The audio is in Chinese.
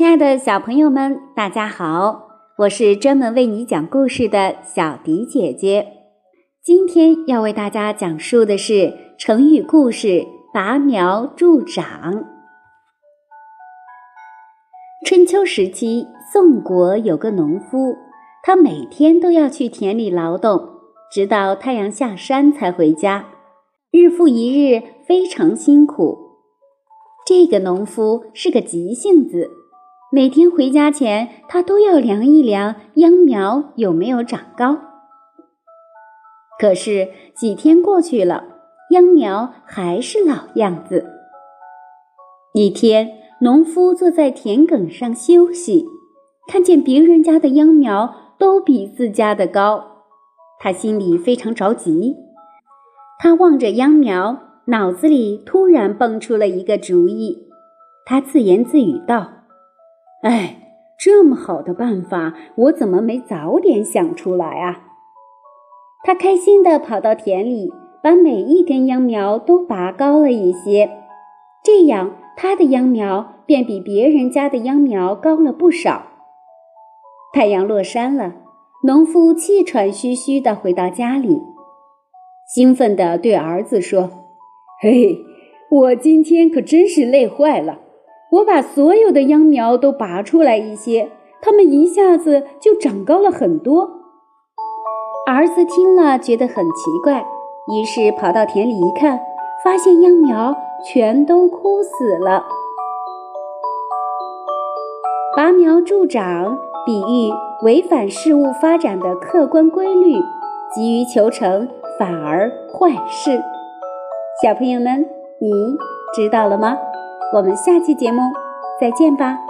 亲爱的小朋友们，大家好！我是专门为你讲故事的小迪姐姐。今天要为大家讲述的是成语故事“拔苗助长”。春秋时期，宋国有个农夫，他每天都要去田里劳动，直到太阳下山才回家，日复一日，非常辛苦。这个农夫是个急性子。每天回家前，他都要量一量秧苗有没有长高。可是几天过去了，秧苗还是老样子。一天，农夫坐在田埂上休息，看见别人家的秧苗都比自家的高，他心里非常着急。他望着秧苗，脑子里突然蹦出了一个主意。他自言自语道。哎，这么好的办法，我怎么没早点想出来啊？他开心地跑到田里，把每一根秧苗都拔高了一些，这样他的秧苗便比别人家的秧苗高了不少。太阳落山了，农夫气喘吁吁地回到家里，兴奋地对儿子说：“嘿，我今天可真是累坏了。”我把所有的秧苗都拔出来一些，它们一下子就长高了很多。儿子听了觉得很奇怪，于是跑到田里一看，发现秧苗全都枯死了。拔苗助长，比喻违反事物发展的客观规律，急于求成，反而坏事。小朋友们，你知道了吗？我们下期节目再见吧。